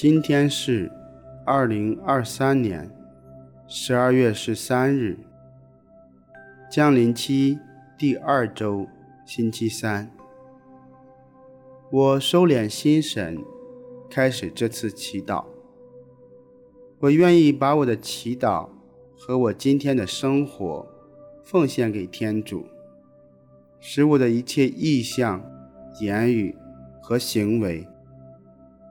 今天是二零二三年十二月十三日，降临期第二周星期三。我收敛心神，开始这次祈祷。我愿意把我的祈祷和我今天的生活奉献给天主，使我的一切意向、言语和行为。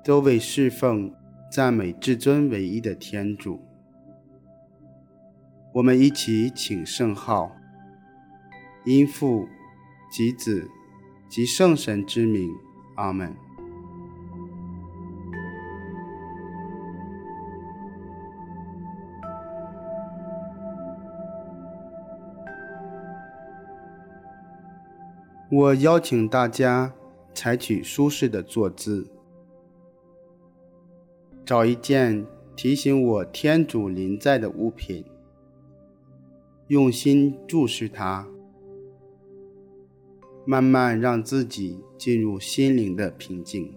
都为侍奉、赞美至尊唯一的天主。我们一起请圣号，因父及子及圣神之名，阿门。我邀请大家采取舒适的坐姿。找一件提醒我天主临在的物品，用心注视它，慢慢让自己进入心灵的平静。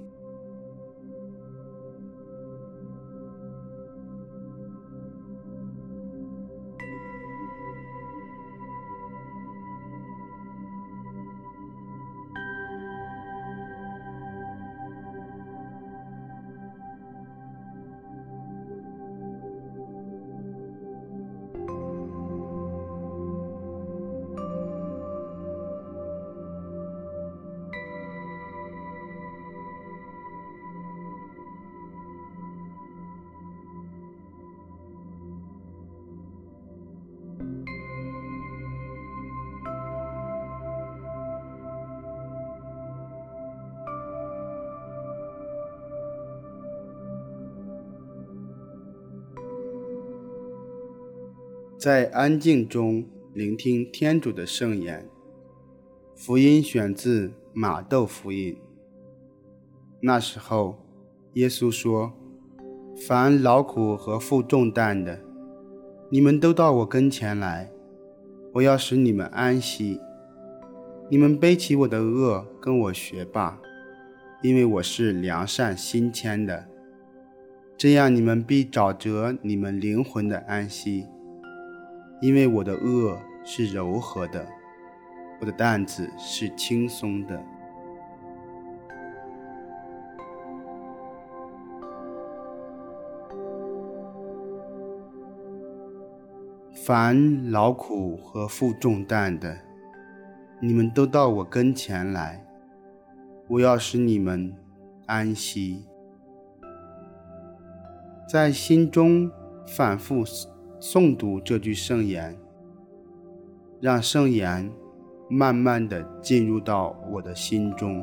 在安静中聆听天主的圣言。福音选自马窦福音。那时候，耶稣说：“凡劳苦和负重担的，你们都到我跟前来，我要使你们安息。你们背起我的轭，跟我学吧，因为我是良善心谦的，这样你们必找着你们灵魂的安息。”因为我的轭是柔和的，我的担子是轻松的。凡劳苦和负重担的，你们都到我跟前来，我要使你们安息。在心中反复诵读这句圣言，让圣言慢慢的进入到我的心中。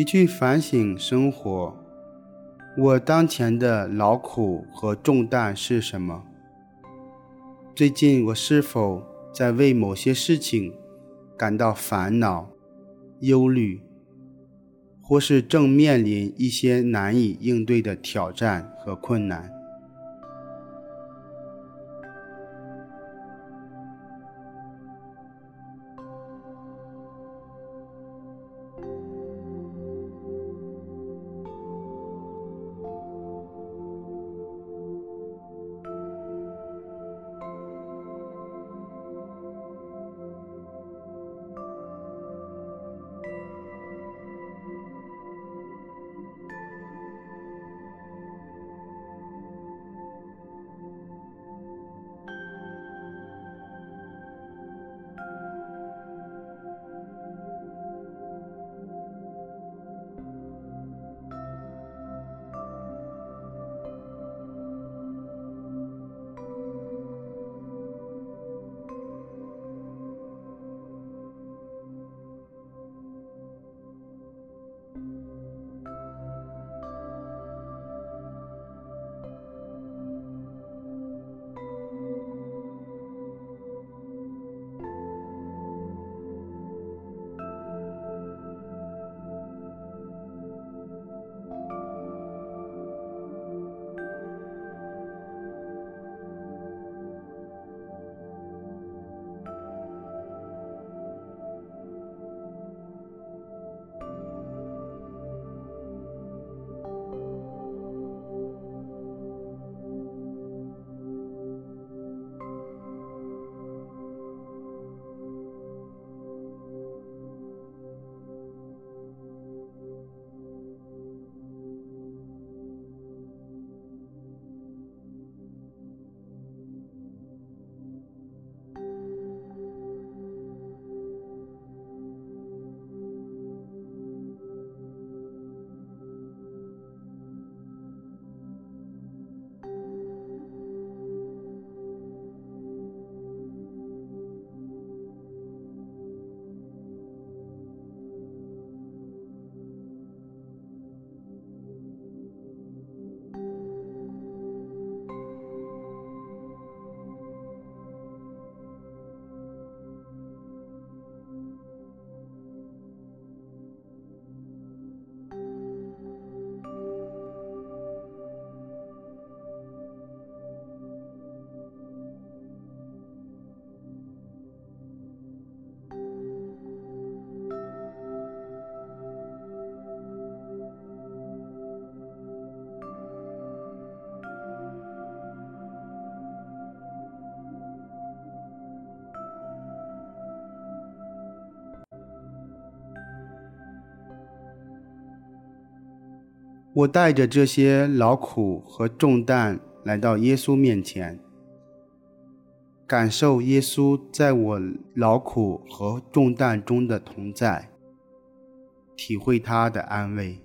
你去反省生活，我当前的劳苦和重担是什么？最近我是否在为某些事情感到烦恼、忧虑，或是正面临一些难以应对的挑战和困难？我带着这些劳苦和重担来到耶稣面前，感受耶稣在我劳苦和重担中的同在，体会他的安慰。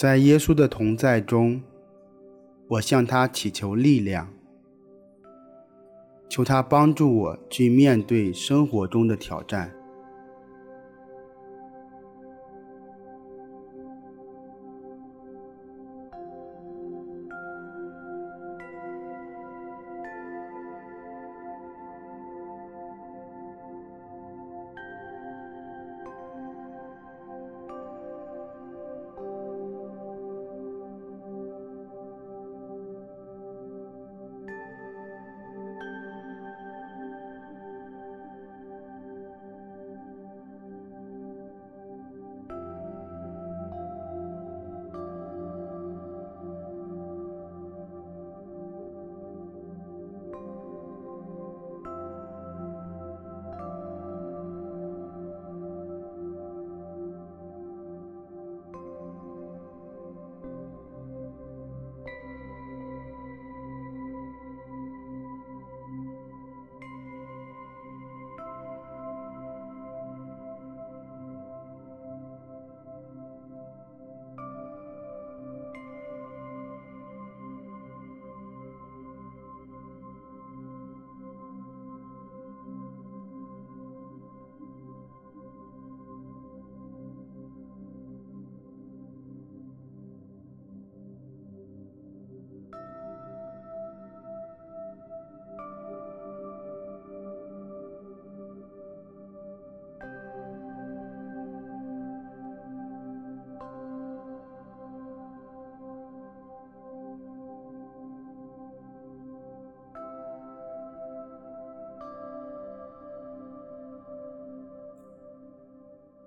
在耶稣的同在中，我向他祈求力量，求他帮助我去面对生活中的挑战。